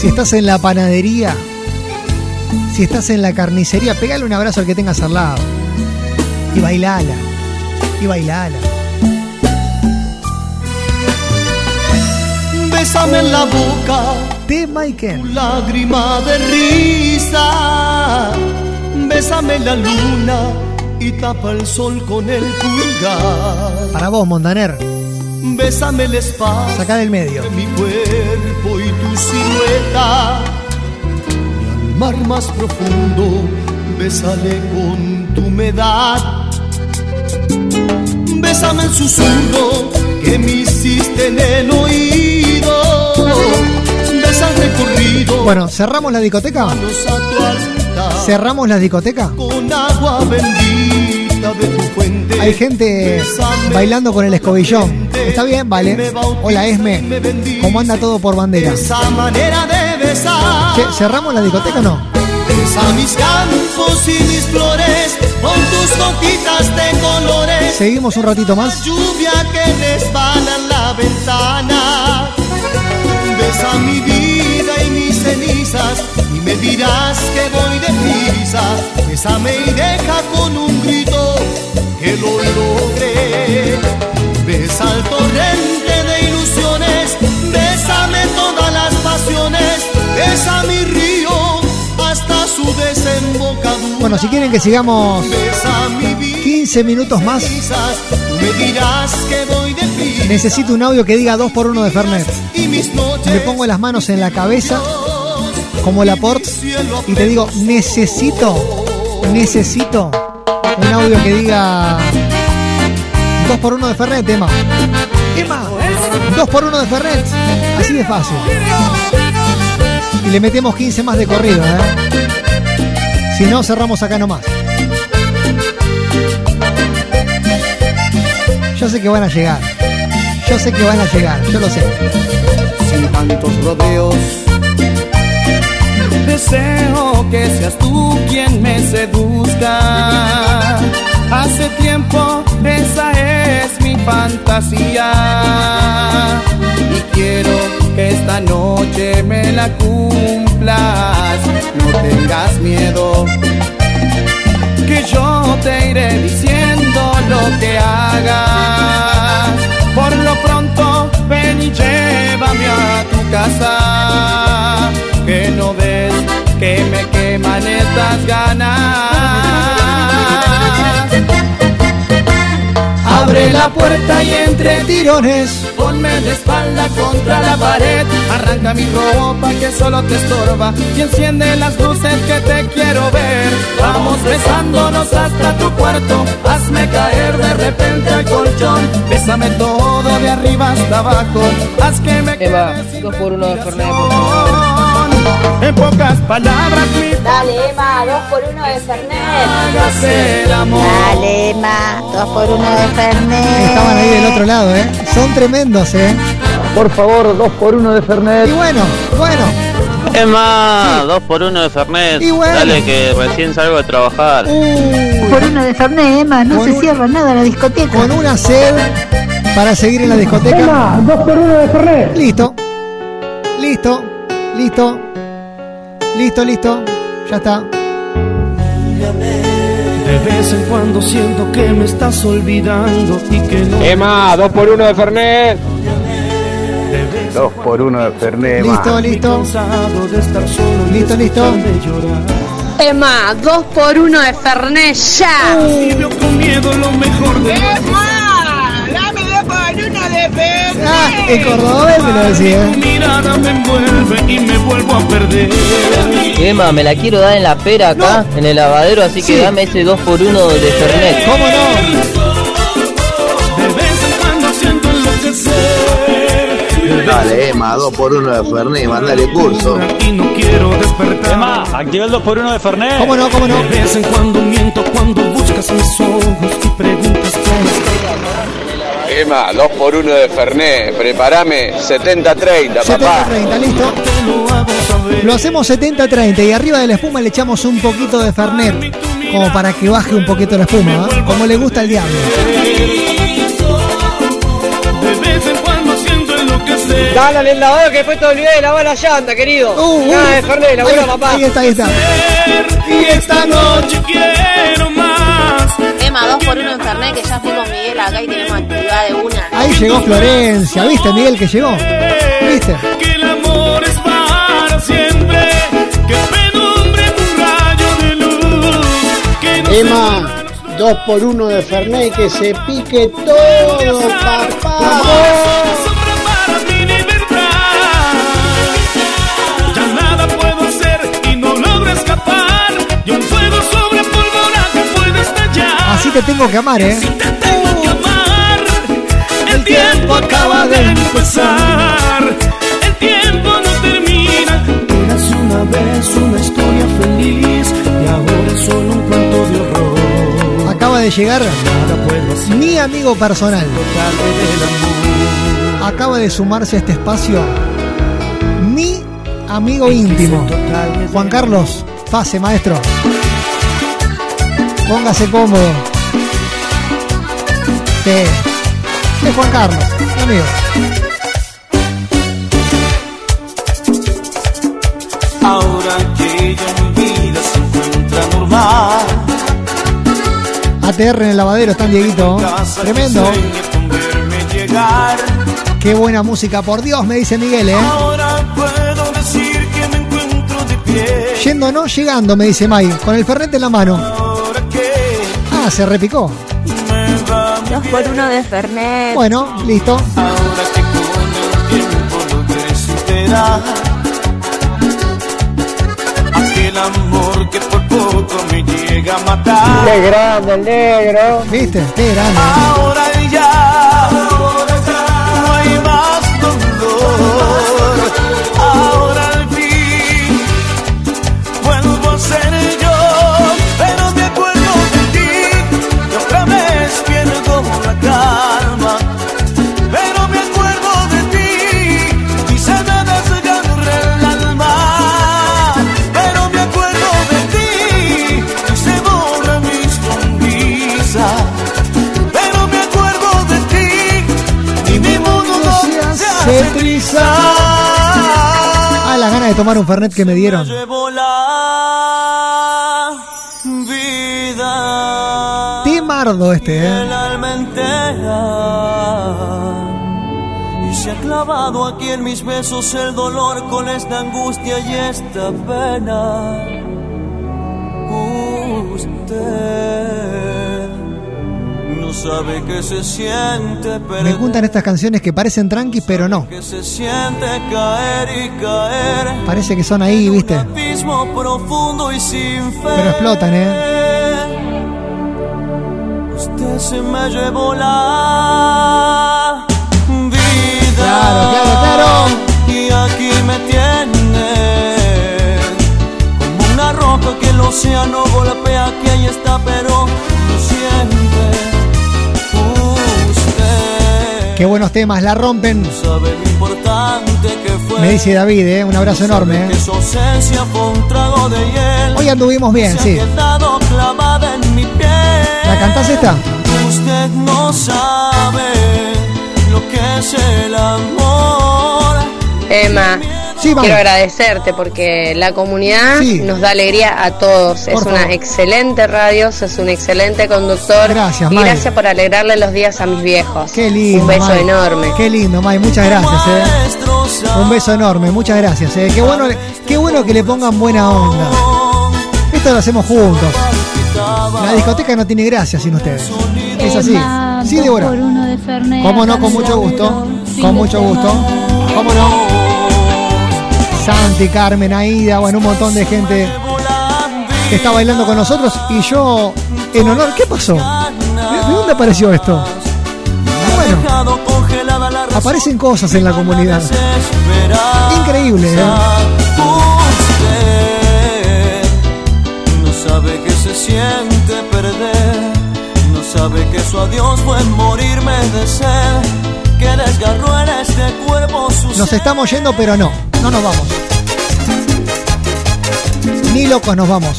Speaker 2: si estás en la panadería, si estás en la carnicería, pegale un abrazo al que tengas al lado. Y bailala. Y bailala.
Speaker 21: Bésame en la boca,
Speaker 2: De Maiken.
Speaker 21: lágrima de risa. Bésame la luna y tapa el sol con el pulgar.
Speaker 2: Para vos, Montaner.
Speaker 21: Bésame el espacio
Speaker 2: Sacá del medio.
Speaker 21: de mi cuerpo y tu silueta. Y al mar más profundo, bésale con tu humedad. Bésame el susurro que me hiciste en el oído. Besa el recorrido.
Speaker 2: Bueno, ¿cerramos la discoteca?
Speaker 21: manos a tu.
Speaker 2: ¿Cerramos la discoteca?
Speaker 21: Con agua bendita de tu fuente.
Speaker 2: Hay gente bailando con el escobillón. Está bien, vale. Hola, Esme. ¿Cómo anda todo por bandera?
Speaker 21: Esa manera de besar.
Speaker 2: Che, ¿Cerramos la discoteca o no?
Speaker 21: Besa mis campos y mis flores con tus gotitas de colores.
Speaker 2: ¿Seguimos un ratito más?
Speaker 21: Lluvia que en la ventana. Besa mi vida y mis cenizas me dirás que voy deprisa. Bésame y deja con un grito que lo logré. Besa el torrente de ilusiones, bésame todas las pasiones, besa mi río hasta su desembocadura.
Speaker 2: Bueno, si quieren que sigamos
Speaker 21: Besa mi vida
Speaker 2: 15 minutos más,
Speaker 21: me dirás que voy deprisa
Speaker 2: necesito un audio que diga 2 por 1 de Fernet. Me pongo las manos en la cabeza como la port y te digo, necesito, necesito un audio que diga 2 por 1 de Fernet, Emma. Emma, 2 por 1 de Fernet. Así de fácil. Y le metemos 15 más de corrido, ¿eh? Si no, cerramos acá nomás. Yo sé que van a llegar. Yo sé que van a llegar, yo lo sé.
Speaker 6: Sin tantos rodeos. Deseo que seas tú quien me seduzca. Hace tiempo esa es mi fantasía. Y quiero que esta noche me la cumplas. No tengas miedo. Que yo te iré diciendo lo que hagas. Por lo pronto, ven y llévame a tu casa. Que no ves que me queman estas ganas. Abre la puerta y entre tirones Ponme de espalda contra la pared Arranca mi ropa que solo te estorba Y enciende las luces que te quiero ver Vamos besándonos hasta tu cuarto Hazme caer de repente al colchón Bésame todo de arriba hasta abajo Haz que me
Speaker 22: Eva, dos por uno de Fernet, por favor.
Speaker 6: En pocas palabras mi
Speaker 13: Dale, Emma, dos por uno de Fernet.
Speaker 6: hagas el amor
Speaker 23: Dale, Emma, dos por uno de Fernet.
Speaker 2: Estaban ahí del otro lado, ¿eh? Son tremendos, ¿eh?
Speaker 11: Por favor, dos por uno de
Speaker 2: Y
Speaker 11: Fernet.
Speaker 2: bueno, bueno.
Speaker 9: Es más, dos por uno de Fernet.
Speaker 2: Y bueno.
Speaker 9: Dale que recién salgo de trabajar.
Speaker 2: Uy,
Speaker 23: Por uno de Fernet, Emma, no
Speaker 2: Con
Speaker 23: se
Speaker 2: un-
Speaker 23: cierra nada la discoteca.
Speaker 2: con una sed para seguir en la discoteca.
Speaker 11: dos por uno de Fernet.
Speaker 2: Listo. Listo. Listo. Listo, listo. Ya está.
Speaker 6: De vez en cuando siento que me estás olvidando y que no
Speaker 3: Emma, dos por uno de Fernet.
Speaker 24: Dos por uno de Fernet.
Speaker 2: Listo, listo. Listo, listo.
Speaker 25: Emma, dos por uno de Fernet ya.
Speaker 6: Y veo con miedo lo mejor de
Speaker 2: Ah, en cordobés me lo decía.
Speaker 6: mirada me envuelve y me vuelvo a perder.
Speaker 22: Emma, me la quiero dar en la pera acá, en el lavadero, así que
Speaker 2: Sí.
Speaker 22: dame ese dos por uno de Fernet.
Speaker 2: ¿Cómo no?
Speaker 6: De vez en cuando siento enloquecer.
Speaker 24: Dale, Emma, dos por uno de Fernet, mandale curso.
Speaker 6: Y no quiero despertar.
Speaker 26: Emma, activa el 2 por 1 de Fernet.
Speaker 2: ¿Cómo no? ¿Cómo no?
Speaker 6: De vez en cuando miento cuando buscas mis ojos y preguntas.
Speaker 8: Emma, dos por uno de Fernet. Prepárame 70-30, papá.
Speaker 2: 70-30, listo.
Speaker 6: Lo
Speaker 2: hacemos 70-30 y arriba de la espuma le echamos un poquito de Fernet. Como para que baje un poquito la espuma, ¿eh? Como le gusta al diablo.
Speaker 6: De vez en cuando siento enloquecer.
Speaker 22: Dale al lavadero que después te olvidé de lavar la llanta, querido.
Speaker 2: Uh, uh.
Speaker 22: Nada de Fernet, labura,
Speaker 2: ahí,
Speaker 22: papá.
Speaker 2: ahí está, ahí está.
Speaker 6: Y esta noche quiero más.
Speaker 13: Emma, dos por uno en Fernet, que ya fui con Miguel acá y tenemos actividad de una.
Speaker 2: Ahí llegó Florencia. ¿Viste, Miguel, que llegó? ¿Viste?
Speaker 6: Que el amor es para siempre. Que penumbre un rayo de luz. Que no
Speaker 11: Emma, dos por uno de Fernet, que se pique todo, papá.
Speaker 2: Así te tengo que amar, ¿eh?
Speaker 6: Te tengo que amar. El tiempo acaba de empezar. El tiempo no termina. Eras una vez una historia feliz y ahora es solo un cuento de horror.
Speaker 2: Acaba de llegar mi amigo personal. Acaba de sumarse a este espacio mi amigo íntimo. Juan Carlos, pase, maestro. Póngase cómodo. Sí. Es Juan Carlos, mi amigo.
Speaker 6: Ahora que ya mi vida se encuentra normal.
Speaker 2: ATR en el lavadero, están Dieguito. Tremendo. Qué buena música, por Dios, me dice Miguel, ¿eh?
Speaker 6: Ahora puedo decir que me encuentro de pie.
Speaker 2: Yendo no, llegando, me dice May, con el ferrete en la mano.
Speaker 6: Ahora que
Speaker 2: Ah, se repicó.
Speaker 6: me va
Speaker 23: por uno de Fernet.
Speaker 2: Bueno, listo.
Speaker 6: Ahora que con el tiempo logré superar aquel amor que por poco me llega a matar.
Speaker 3: Qué grande el negro.
Speaker 2: ¿Viste? Qué grande.
Speaker 6: Ahora ya
Speaker 2: tomar un Fernet que me dieron.
Speaker 10: Llevo la vida.
Speaker 2: Timardo este, eh.
Speaker 10: Y se ha clavado aquí en mis besos el dolor con esta angustia y esta pena. Usted sabe que se siente
Speaker 2: Me juntan estas canciones que parecen tranqui, pero no.
Speaker 10: Que se siente caer y caer.
Speaker 2: Parece que son ahí, ¿viste?
Speaker 10: Abismo profundo y sin fe.
Speaker 2: Pero explotan, ¿eh?
Speaker 10: Usted se me llevó la vida.
Speaker 2: Claro, claro, claro.
Speaker 10: Y aquí me tiene. Como una roca que el océano golpea, que ahí está, pero
Speaker 2: Qué buenos temas, la rompen. Me dice David, ¿eh? Un abrazo enorme. ¿eh? Hoy anduvimos bien, sí. ¿La cantás esta?
Speaker 10: Usted no sabe lo que es el amor.
Speaker 4: Emma,
Speaker 2: Sí, vamos.
Speaker 4: quiero agradecerte porque la comunidad
Speaker 2: Sí.
Speaker 4: nos da alegría a todos. es una excelente radio, sos un excelente conductor.
Speaker 2: Gracias,
Speaker 4: y
Speaker 2: May.
Speaker 4: gracias por alegrarle los días a mis viejos.
Speaker 2: Qué lindo.
Speaker 4: Un beso
Speaker 2: May.
Speaker 4: enorme.
Speaker 2: Qué lindo, May. Muchas gracias, eh. Un beso enorme, muchas gracias, eh. Qué bueno, qué bueno que le pongan buena onda. Esto lo hacemos juntos. La discoteca no tiene gracia sin ustedes. Es así. Sí, Débora. Cómo no, con mucho gusto. Con mucho gusto. Cómo no. Santi, Carmen, Aida, bueno, un montón de gente que está bailando con nosotros y yo en honor. ¿Qué pasó? ¿De, de dónde apareció esto? Bueno, aparecen cosas en la comunidad. Increíble, ¿eh?
Speaker 10: No sabe que se siente perder. No sabe que su adiós fue morirme de sed. Que desgarró en este cuerpo su
Speaker 2: Nos estamos yendo, pero no. No nos vamos. Ni locos nos vamos.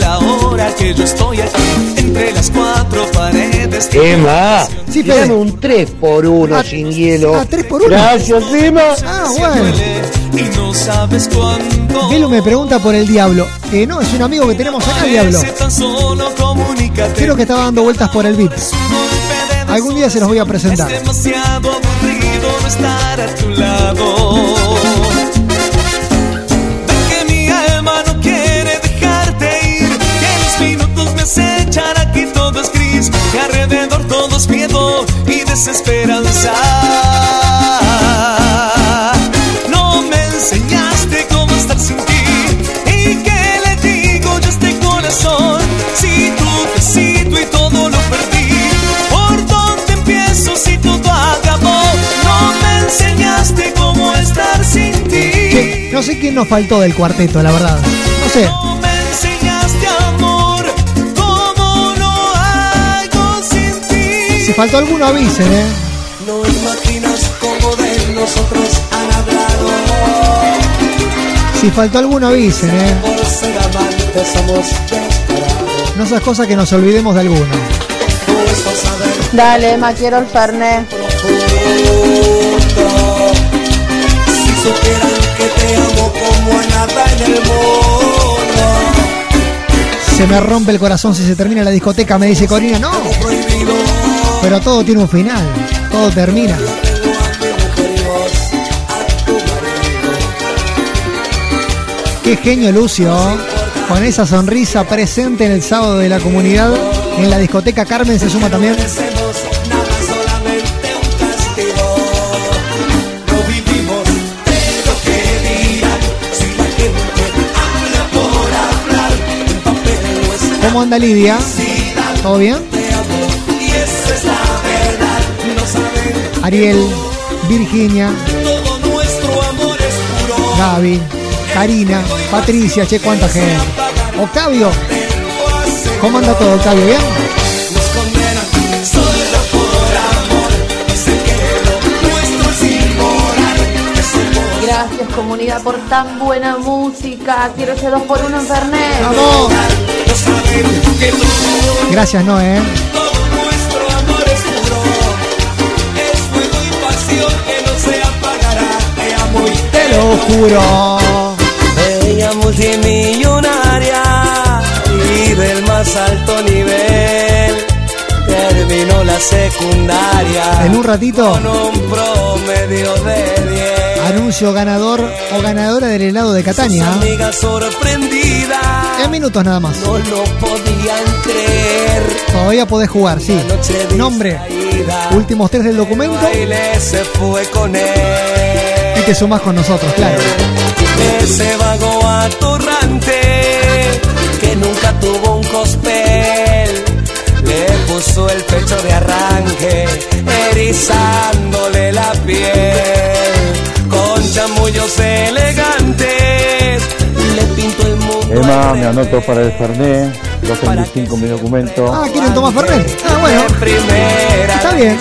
Speaker 10: La hora que yo estoy aquí entre las cuatro paredes.
Speaker 11: Emma,
Speaker 2: Sí, Fede.
Speaker 11: un 3 por 1
Speaker 2: Ah,
Speaker 11: sin hielo.
Speaker 2: ah, por uno.
Speaker 11: Gracias, Emma.
Speaker 2: Ah, bueno.
Speaker 10: Y no sabes cuándo.
Speaker 2: Gelu me pregunta por el diablo. Eh, no, es un amigo que tenemos acá, el diablo. Creo que estaba dando vueltas por el
Speaker 10: de
Speaker 2: Algún día se los voy a presentar.
Speaker 10: Es demasiado aburrido no estar a tu lado. Ven que mi alma no quiere dejarte ir. Que los minutos me acechan aquí todo es gris. Que alrededor todo es miedo y desesperanza.
Speaker 2: Che, no sé quién nos faltó del cuarteto, la verdad. No sé. Si faltó alguno, avisen, ¿eh?
Speaker 10: No imaginas cómo de nosotros han hablado.
Speaker 2: Si faltó alguno, avisen, ¿eh?
Speaker 10: Por ser amantes somos desesperados.
Speaker 2: No esas cosas que nos olvidemos de alguno.
Speaker 5: Dale, Emma, quiero el Fernet.
Speaker 10: Si supieran que te amo como a nada en el mundo.
Speaker 2: Se me rompe el corazón si se termina la discoteca, me dice Corina. No, pero todo tiene un final. Todo termina. Qué genio Lucio, con esa sonrisa presente en el sábado de la comunidad. En la discoteca Carmen se suma también. Anda Lidia? ¿Todo bien? Ariel, Virginia. Gaby, Karina, Patricia, che, cuánta gente. Octavio, ¿cómo anda todo, Octavio? ¿Bien?
Speaker 5: Gracias
Speaker 13: comunidad, por tan buena música. Quiero ese 2 por 1 en Fernet.
Speaker 27: ¡Vamos! Gracias, Noé.
Speaker 10: Nuestro amor es puro, es fuego y pasión que no se apagará. Te
Speaker 27: lo juro.
Speaker 10: Ella multimillonaria y del más alto nivel. Terminó la secundaria
Speaker 27: En un ratito
Speaker 10: con un promedio de 10.
Speaker 27: Anuncio ganador o ganadora del helado de Catania.
Speaker 10: Amiga sorprendida,
Speaker 27: En minutos nada más.
Speaker 10: no lo podían creer.
Speaker 27: Todavía podés jugar, sí. Nombre, últimos tres del documento y te sumás con nosotros, claro.
Speaker 10: Ese vago atorrante que nunca tuvo un cospel le puso el pecho de arranque, erizándole la piel chamullos elegantes. Le pintó el mundo.
Speaker 24: Emma, me anoto para el Fernet, 2.25 mi documento.
Speaker 27: Ah, ¿quieren tomar Fernet? Ah, bueno.
Speaker 10: Primera
Speaker 27: Está bien.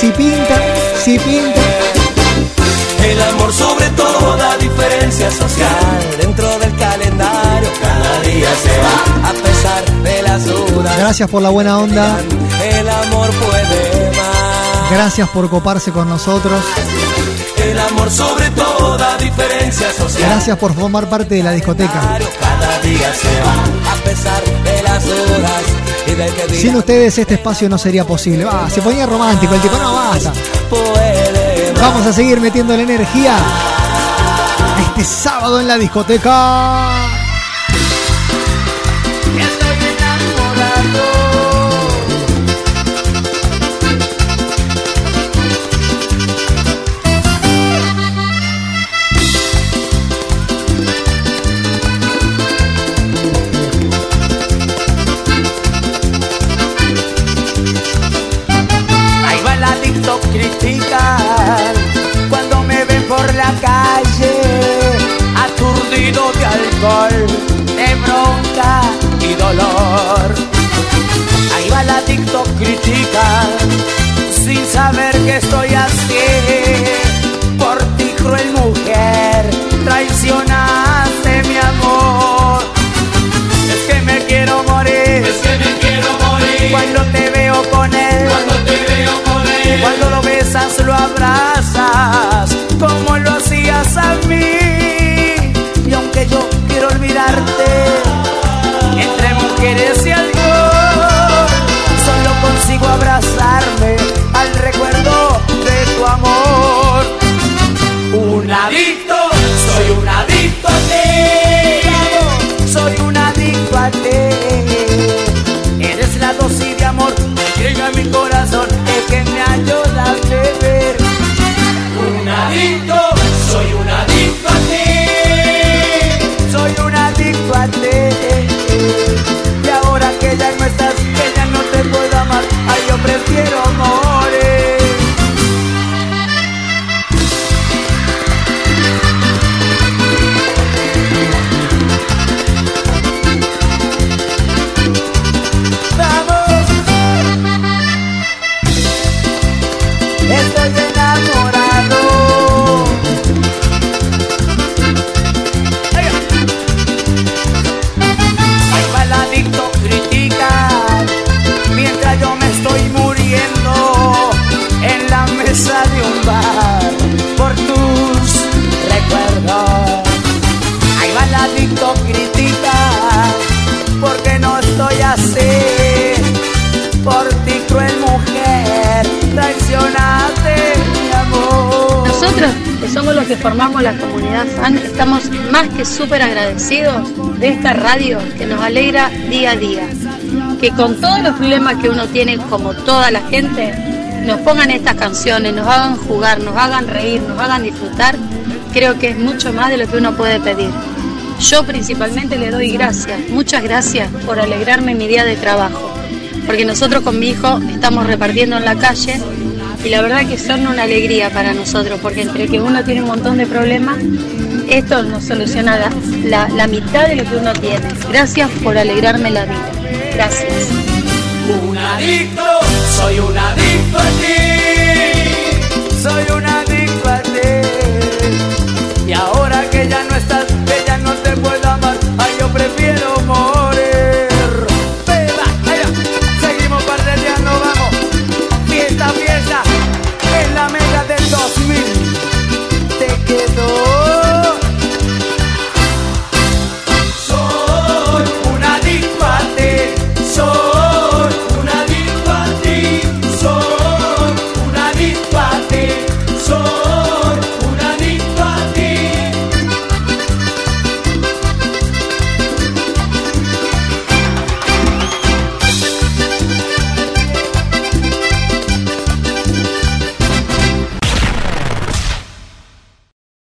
Speaker 27: Si pinta, si pinta.
Speaker 10: El amor sobre toda diferencia social dentro del calendario cada día se va a pesar de las dudas.
Speaker 27: Gracias por la buena onda.
Speaker 10: El amor puede más.
Speaker 27: Gracias por coparse con nosotros.
Speaker 10: El amor sobre toda diferencia social.
Speaker 27: Gracias por formar parte de la discoteca.
Speaker 10: Cada día se va a pesar de las dudas y del que diga
Speaker 27: Sin ustedes este espacio no sería posible. Ah, se ponía romántico el tipo, no basta. Vamos a seguir metiendo la energía. Este sábado en la discoteca.
Speaker 4: Formamos la comunidad fan, estamos más que súper agradecidos de esta radio que nos alegra día a día. Que con todos los problemas que uno tiene, como toda la gente, nos pongan estas canciones, nos hagan jugar, nos hagan reír, nos hagan disfrutar, creo que es mucho más de lo que uno puede pedir. Yo principalmente le doy gracias, muchas gracias por alegrarme mi día de trabajo, porque nosotros con mi hijo estamos repartiendo en la calle y la verdad que son una alegría para nosotros porque entre que uno tiene un montón de problemas, esto nos soluciona la, la, mitad de lo que uno tiene. Gracias por alegrarme la vida. Gracias.
Speaker 10: Un adicto, soy un adicto a ti. Soy un adicto a ti. Y ahora que ya no estás...